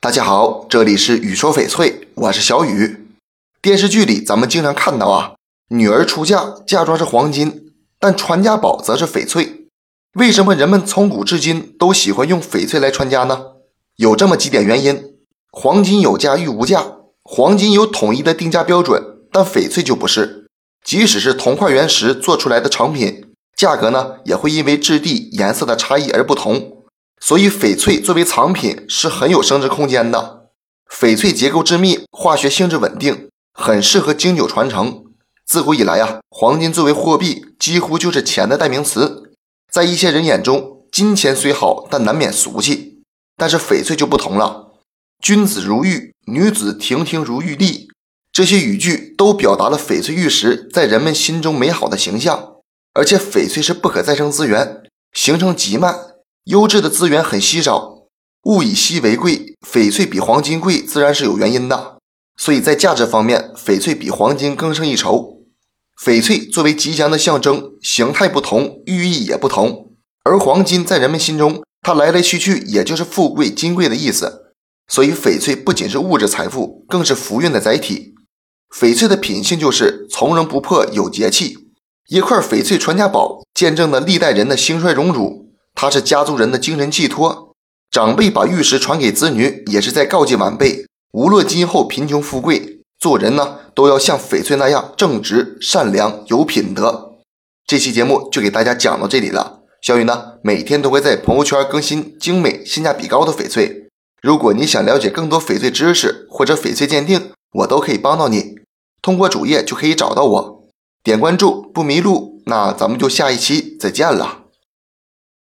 大家好，这里是雨说翡翠，我是小雨。电视剧里咱们经常看到啊，女儿出嫁嫁妆是黄金，但传家宝则是翡翠。为什么人们从古至今都喜欢用翡翠来传家呢？有这么几点原因：黄金有价玉无价，黄金有统一的定价标准，但翡翠就不是。即使是同块原石做出来的成品，价格呢也会因为质地、颜色的差异而不同。所以，翡翠作为藏品是很有升值空间的。翡翠结构致密，化学性质稳定，很适合经久传承。自古以来呀，黄金作为货币，几乎就是钱的代名词。在一些人眼中，金钱虽好，但难免俗气。但是翡翠就不同了，“君子如玉，女子亭亭如玉立”这些语句都表达了翡翠玉石在人们心中美好的形象。而且，翡翠是不可再生资源，形成极慢。优质的资源很稀少，物以稀为贵，翡翠比黄金贵，自然是有原因的。所以在价值方面，翡翠比黄金更胜一筹。翡翠作为吉祥的象征，形态不同，寓意也不同。而黄金在人们心中，它来来去去也就是富贵、金贵的意思。所以翡翠不仅是物质财富，更是福运的载体。翡翠的品性就是从容不迫，有节气。一块翡翠传家宝，见证了历代人的兴衰荣辱。它是家族人的精神寄托，长辈把玉石传给子女，也是在告诫晚辈，无论今后贫穷富贵，做人呢都要像翡翠那样正直、善良、有品德。这期节目就给大家讲到这里了。小雨呢每天都会在朋友圈更新精美、性价比高的翡翠。如果你想了解更多翡翠知识或者翡翠鉴定，我都可以帮到你。通过主页就可以找到我，点关注不迷路。那咱们就下一期再见了。